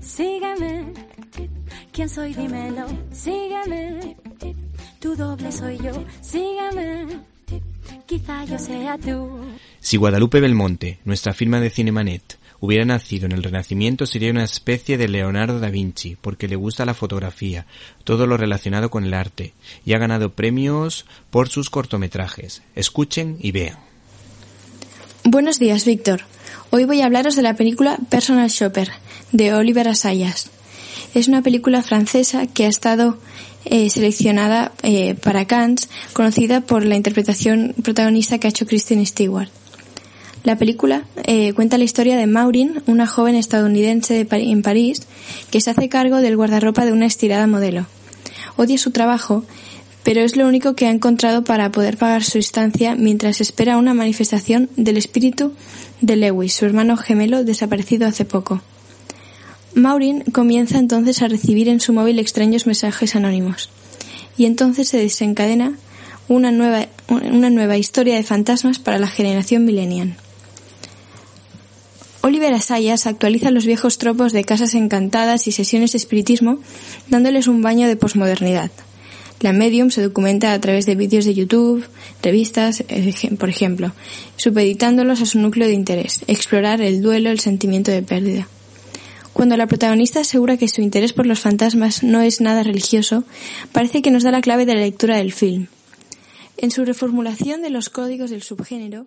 Sígueme, ¿quién soy? Dímelo, sígueme, tu doble soy yo, sígueme, quizá yo sea tú. Si Guadalupe Belmonte, nuestra firma de Cinemanet, hubiera nacido en el Renacimiento sería una especie de Leonardo da Vinci, porque le gusta la fotografía, todo lo relacionado con el arte, y ha ganado premios por sus cortometrajes. Escuchen y vean. Buenos días, Víctor. Hoy voy a hablaros de la película Personal Shopper, de Oliver Assayas. Es una película francesa que ha estado eh, seleccionada eh, para Cannes, conocida por la interpretación protagonista que ha hecho Kristen Stewart. La película eh, cuenta la historia de Maureen, una joven estadounidense en París que se hace cargo del guardarropa de una estirada modelo. Odia su trabajo, pero es lo único que ha encontrado para poder pagar su estancia mientras espera una manifestación del espíritu de Lewis, su hermano gemelo desaparecido hace poco. Maureen comienza entonces a recibir en su móvil extraños mensajes anónimos. Y entonces se desencadena una nueva, una nueva historia de fantasmas para la generación millennial. Oliver Asayas actualiza los viejos tropos de casas encantadas y sesiones de espiritismo, dándoles un baño de posmodernidad. La medium se documenta a través de vídeos de YouTube, revistas, por ejemplo, supeditándolos a su núcleo de interés, explorar el duelo, el sentimiento de pérdida. Cuando la protagonista asegura que su interés por los fantasmas no es nada religioso, parece que nos da la clave de la lectura del film. En su reformulación de los códigos del subgénero,